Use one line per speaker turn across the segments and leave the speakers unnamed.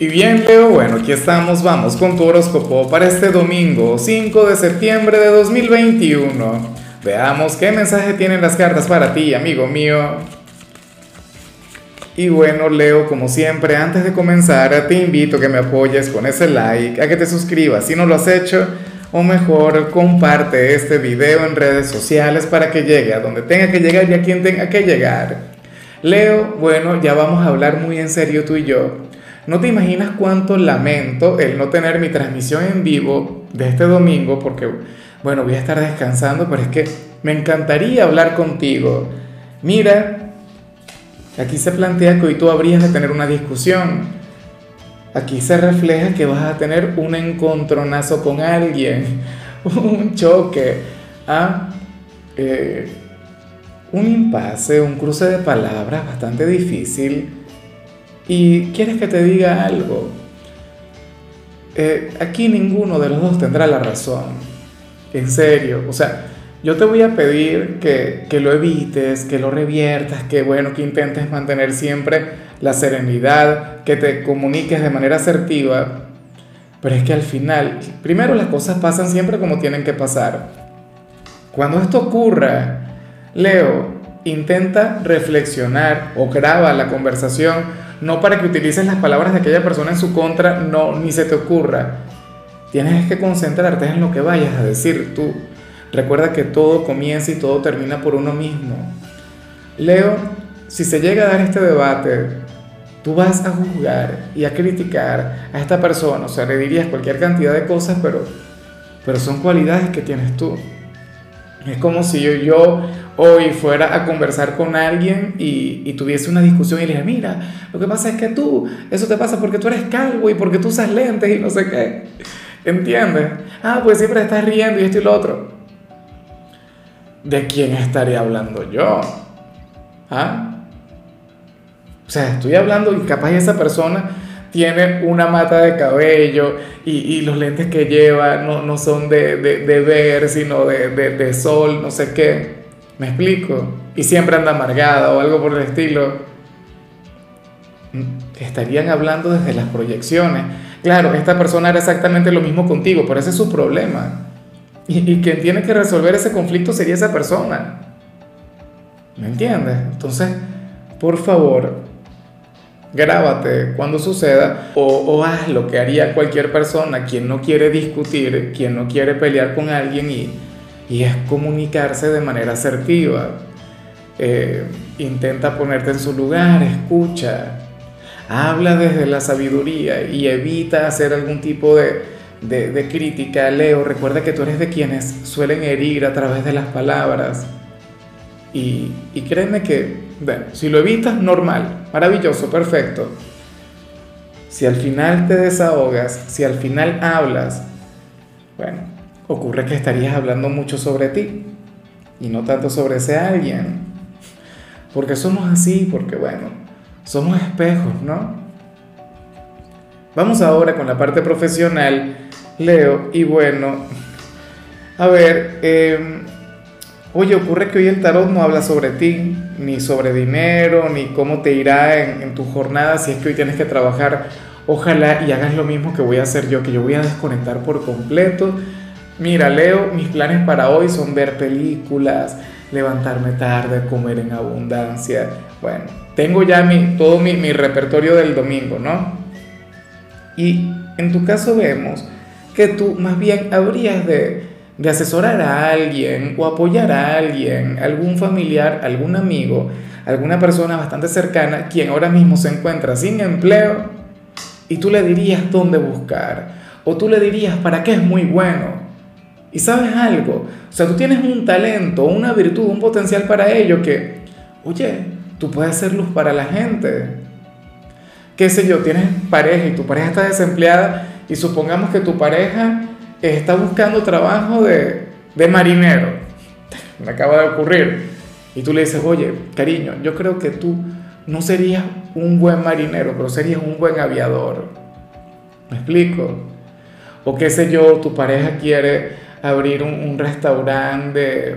Y bien, Leo, bueno, aquí estamos, vamos con tu horóscopo para este domingo, 5 de septiembre de 2021. Veamos qué mensaje tienen las cartas para ti, amigo mío. Y bueno, Leo, como siempre, antes de comenzar, te invito a que me apoyes con ese like, a que te suscribas si no lo has hecho, o mejor, comparte este video en redes sociales para que llegue a donde tenga que llegar y a quien tenga que llegar. Leo, bueno, ya vamos a hablar muy en serio tú y yo. No te imaginas cuánto lamento el no tener mi transmisión en vivo de este domingo porque, bueno, voy a estar descansando, pero es que me encantaría hablar contigo. Mira, aquí se plantea que hoy tú habrías de tener una discusión. Aquí se refleja que vas a tener un encontronazo con alguien, un choque, ¿ah? Eh, un impasse, un cruce de palabras bastante difícil y quieres que te diga algo. Eh, aquí ninguno de los dos tendrá la razón. En serio. O sea, yo te voy a pedir que, que lo evites, que lo reviertas, que bueno, que intentes mantener siempre la serenidad, que te comuniques de manera asertiva. Pero es que al final, primero las cosas pasan siempre como tienen que pasar. Cuando esto ocurra, Leo, intenta reflexionar o graba la conversación no para que utilices las palabras de aquella persona en su contra, no, ni se te ocurra. Tienes que concentrarte en lo que vayas a decir tú. Recuerda que todo comienza y todo termina por uno mismo. Leo, si se llega a dar este debate, tú vas a juzgar y a criticar a esta persona, o sea, le dirías cualquier cantidad de cosas, pero, pero son cualidades que tienes tú. Es como si yo, yo hoy fuera a conversar con alguien y, tuviese una discusión y le dijera, mira, lo que pasa es que tú, eso te pasa porque tú eres calvo y porque tú usas lentes y no sé qué. ¿Entiendes? Ah, pues siempre estás riendo y esto y lo otro. ¿De quién estaría hablando yo? ¿Ah? O sea, estoy hablando y capaz esa persona tiene una mata de cabello y, los lentes que lleva no, son de, ver, sino de, de, sol, no sé qué. ¿Me explico? Y siempre anda amargada o algo por el estilo. Mm, estarían hablando desde las proyecciones. Claro, esta persona era exactamente lo mismo contigo, pero ese es su problema. Y, y quien tiene que resolver ese conflicto sería esa persona. ¿Me entiendes? Entonces, por favor, grábate cuando suceda o, haz lo que haría cualquier persona, quien no quiere discutir, quien no quiere pelear con alguien y, es comunicarse de manera asertiva. Eh, intenta ponerte en su lugar, escucha, habla desde la sabiduría y evita hacer algún tipo de, de crítica. Leo, recuerda que tú eres de quienes suelen herir a través de las palabras. Y, créeme que, bueno, si lo evitas, normal, maravilloso, perfecto. Si al final te desahogas, si al final hablas, bueno, ocurre que estarías hablando mucho sobre ti y no tanto sobre ese alguien. Porque somos así, porque bueno, somos espejos, ¿no? Vamos ahora con la parte profesional, Leo, y bueno, a ver, eh, Oye, ocurre que hoy el tarot no habla sobre ti, ni sobre dinero, ni cómo te irá en, tu jornada si es que hoy tienes que trabajar. Ojalá y hagas lo mismo que voy a hacer yo, que yo voy a desconectar por completo. Mira, Leo, mis planes para hoy son ver películas, levantarme tarde, comer en abundancia. Bueno, tengo ya mi, todo mi, repertorio del domingo, ¿no? Y en tu caso vemos que tú más bien habrías de de asesorar a alguien o apoyar a alguien, algún familiar, algún amigo, alguna persona bastante cercana, quien ahora mismo se encuentra sin empleo, y tú le dirías dónde buscar, o tú le dirías para qué es muy bueno. Y sabes algo, o sea, tú tienes un talento, una virtud, un potencial para ello que, oye, tú puedes ser luz para la gente. Qué sé yo, tienes pareja y tu pareja está desempleada y supongamos que tu pareja está buscando trabajo de, de marinero. Me acaba de ocurrir. Y tú le dices, oye, cariño, yo creo que tú no serías un buen marinero, pero serías un buen aviador. ¿Me explico? O qué sé yo, tu pareja quiere abrir un, restaurante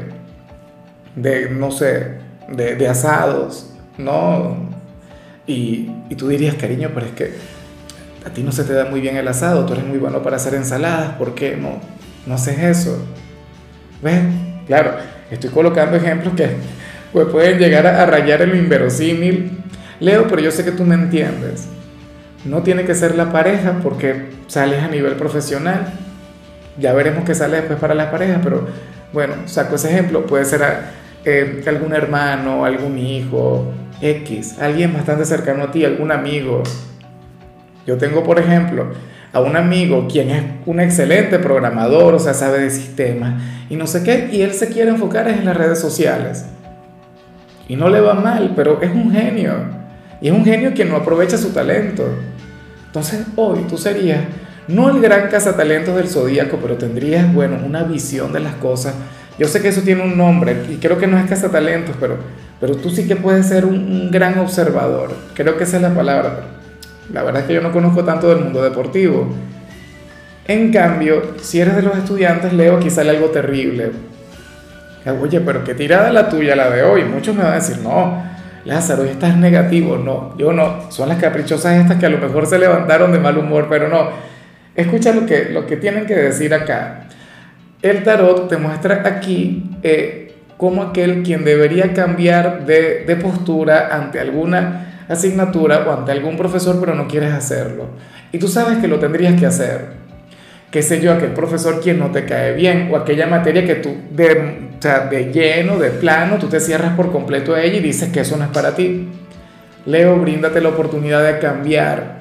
de, no sé, de, asados, ¿no? Y, tú dirías, cariño, pero es que a ti no se te da muy bien el asado, tú eres muy bueno para hacer ensaladas, ¿por qué no, no haces eso? ¿Ves? Claro, estoy colocando ejemplos que pues, pueden llegar a, rayar en lo inverosímil. Leo, pero yo sé que tú me entiendes. No tiene que ser la pareja porque sales a nivel profesional. Ya veremos qué sale después para la pareja, pero bueno, saco ese ejemplo. Puede ser eh, algún hermano, algún hijo, X, alguien bastante cercano a ti, algún amigo. Yo tengo, por ejemplo, a un amigo quien es un excelente programador, o sea, sabe de sistemas y no sé qué, y él se quiere enfocar en las redes sociales. Y no le va mal, pero es un genio. Y es un genio quien no aprovecha su talento. Entonces, hoy tú serías no el gran cazatalentos del zodíaco, pero tendrías, bueno, una visión de las cosas. Yo sé que eso tiene un nombre y creo que no es cazatalentos, pero, pero tú sí que puedes ser un, un gran observador. Creo que esa es la palabra. La verdad es que yo no conozco tanto del mundo deportivo. En cambio, si eres de los estudiantes, leo aquí sale algo terrible. Oye, pero qué tirada la tuya, la de hoy. Muchos me van a decir, no, Lázaro, estás negativo. No, yo no. Son las caprichosas estas que a lo mejor se levantaron de mal humor, pero no. Escucha lo que, lo que tienen que decir acá. El tarot te muestra aquí eh, como aquel quien debería cambiar de, de postura ante alguna asignatura o ante algún profesor, pero no quieres hacerlo. Y tú sabes que lo tendrías que hacer. Qué sé yo, aquel profesor quien no te cae bien o aquella materia que tú de, de lleno, de plano, tú te cierras por completo a ella y dices que eso no es para ti. Leo, bríndate la oportunidad de cambiar.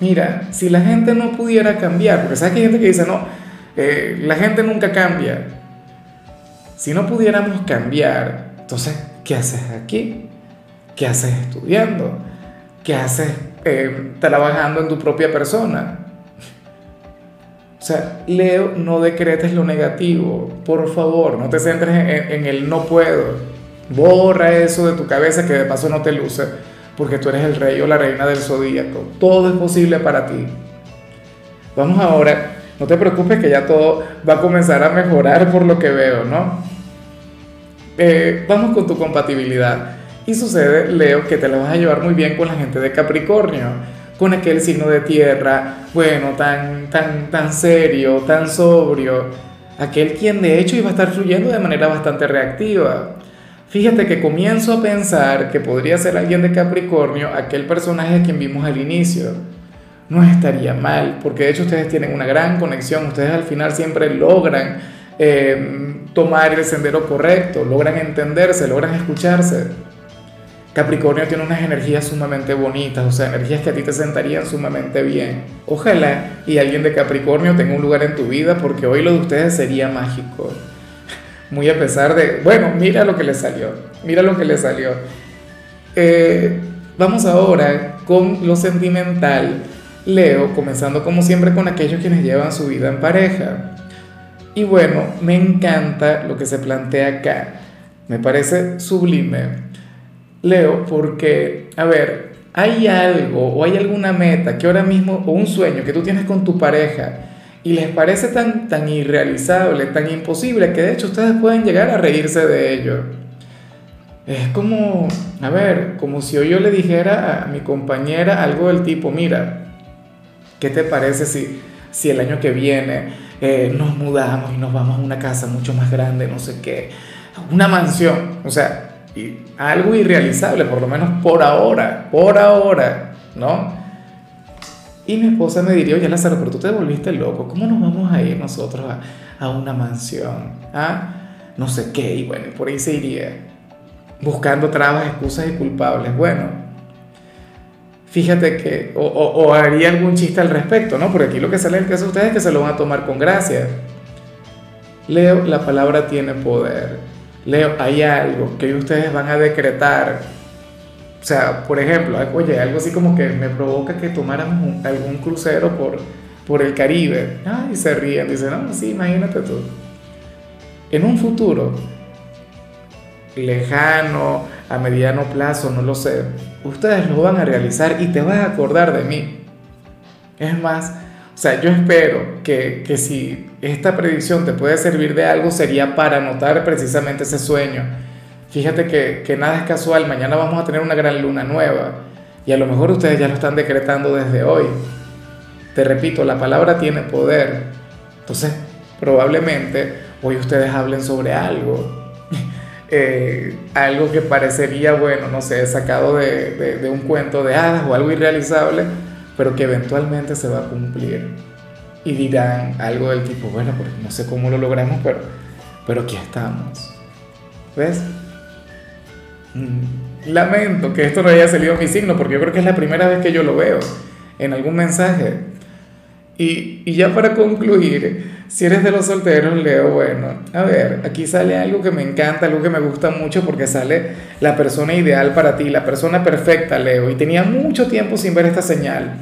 Mira, si la gente no pudiera cambiar, porque sabes que hay gente que dice, no, eh, la gente nunca cambia. Si no pudiéramos cambiar, entonces, ¿qué haces aquí? ¿Qué haces estudiando? ¿Qué haces eh, trabajando en tu propia persona? O sea, Leo, no decretes lo negativo, por favor, no te centres en, en, el no puedo. Borra eso de tu cabeza que de paso no te luce, porque tú eres el rey o la reina del zodíaco. Todo es posible para ti. Vamos ahora, no te preocupes que ya todo va a comenzar a mejorar por lo que veo, ¿no? Eh, vamos con tu compatibilidad. Y sucede, Leo, que te la vas a llevar muy bien con la gente de Capricornio, con aquel signo de tierra, bueno, tan, tan, tan serio, tan sobrio, aquel quien de hecho iba a estar fluyendo de manera bastante reactiva. Fíjate que comienzo a pensar que podría ser alguien de Capricornio, aquel personaje quien vimos al inicio. No estaría mal, porque de hecho ustedes tienen una gran conexión, ustedes al final siempre logran eh, tomar el sendero correcto, logran entenderse, logran escucharse. Capricornio tiene unas energías sumamente bonitas, o sea, energías que a ti te sentarían sumamente bien. Ojalá y alguien de Capricornio tenga un lugar en tu vida porque hoy lo de ustedes sería mágico. Muy a pesar de, bueno, mira lo que le salió, mira lo que le salió. Eh, vamos ahora con lo sentimental. Leo, comenzando como siempre con aquellos quienes llevan su vida en pareja. Y bueno, me encanta lo que se plantea acá. Me parece sublime Leo, porque, a ver, hay algo o hay alguna meta que ahora mismo, o un sueño que tú tienes con tu pareja y les parece tan, tan irrealizable, tan imposible, que de hecho ustedes pueden llegar a reírse de ello. Es como, a ver, como si yo le dijera a mi compañera algo del tipo, mira, ¿qué te parece si, si el año que viene eh, nos mudamos y nos vamos a una casa mucho más grande, no sé qué, una mansión? O sea, y algo irrealizable, por lo menos por ahora, por ahora, ¿no? Y mi esposa me diría, oye Lázaro, pero tú te volviste loco, ¿cómo nos vamos a ir nosotros a, una mansión? ¿Ah? No sé qué, y bueno, por ahí se iría, buscando trabas, excusas y culpables. Bueno, fíjate que, o, haría algún chiste al respecto, ¿no? Porque aquí lo que sale el caso de ustedes es que se lo van a tomar con gracia. Leo, la palabra tiene poder. Leo, hay algo que ustedes van a decretar. O sea, por ejemplo, oye, algo así como que me provoca que tomáramos algún crucero por, por el Caribe. Ay, se ríen, dicen, no, sí, imagínate tú. En un futuro lejano, a mediano plazo, no lo sé, ustedes lo van a realizar y te vas a acordar de mí. Es más, o sea, yo espero que, que, si esta predicción te puede servir de algo, sería para anotar precisamente ese sueño. Fíjate que, que, nada es casual, mañana vamos a tener una gran luna nueva y a lo mejor ustedes ya lo están decretando desde hoy. Te repito, la palabra tiene poder. Entonces, probablemente hoy ustedes hablen sobre algo. Eh, algo que parecería, bueno, no sé, sacado de, de un cuento de hadas o algo irrealizable, pero que eventualmente se va a cumplir. Y dirán algo del tipo, bueno, pues no sé cómo lo logramos, pero, pero aquí estamos. ¿Ves? Mm, lamento que esto no haya salido mi signo, porque yo creo que es la primera vez que yo lo veo en algún mensaje. Y, y ya para concluir, si eres de los solteros, Leo, bueno, a ver, aquí sale algo que me encanta, algo que me gusta mucho, porque sale la persona ideal para ti, la persona perfecta, Leo. Y tenía mucho tiempo sin ver esta señal.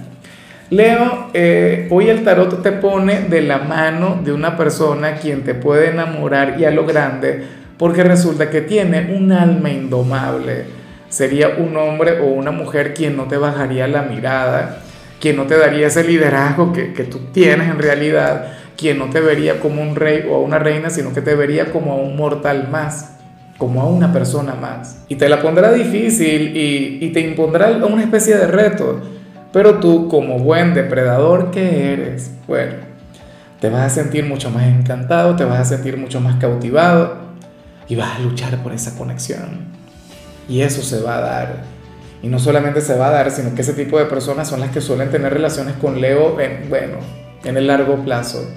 Leo, eh, hoy el tarot te pone de la mano de una persona quien te puede enamorar y a lo grande porque resulta que tiene un alma indomable. Sería un hombre o una mujer quien no te bajaría la mirada, quien no te daría ese liderazgo que, que tú tienes en realidad, quien no te vería como un rey o una reina, sino que te vería como a un mortal más, como a una persona más. Y te la pondrá difícil y, y te impondrá una especie de reto, pero tú como buen depredador que eres, bueno, te vas a sentir mucho más encantado, te vas a sentir mucho más cautivado y vas a luchar por esa conexión. Y eso se va a dar. Y no solamente se va a dar, sino que ese tipo de personas son las que suelen tener relaciones con Leo en, bueno, en el largo plazo.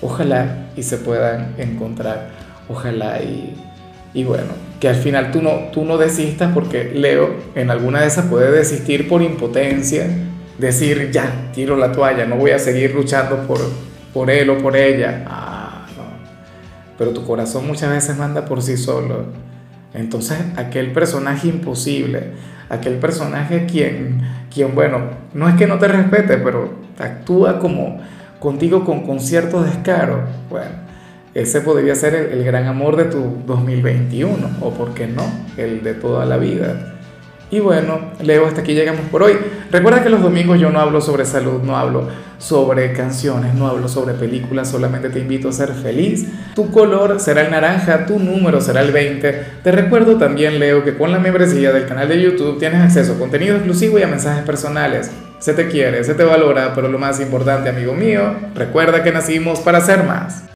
Ojalá y se puedan encontrar. Ojalá y, y bueno, que al final tú no, tú no desistas porque Leo en alguna de esas puede desistir por impotencia, decir ya, tiro la toalla, no voy a seguir luchando por, por él o por ella. Ah, pero tu corazón muchas veces manda por sí solo. Entonces, aquel personaje imposible, aquel personaje quien, quien, bueno, no es que no te respete, pero actúa como contigo con, con cierto descaro, bueno, ese podría ser el, el gran amor de tu 2021, o por qué no, el de toda la vida. Y bueno, Leo, hasta aquí llegamos por hoy. Recuerda que los domingos yo no hablo sobre salud, no hablo sobre canciones, no hablo sobre películas, solamente te invito a ser feliz. Tu color será el naranja, tu número será el 20. Te recuerdo también, Leo, que con la membresía del canal de YouTube tienes acceso a contenido exclusivo y a mensajes personales. Se te quiere, se te valora, pero lo más importante, amigo mío, recuerda que nacimos para ser más.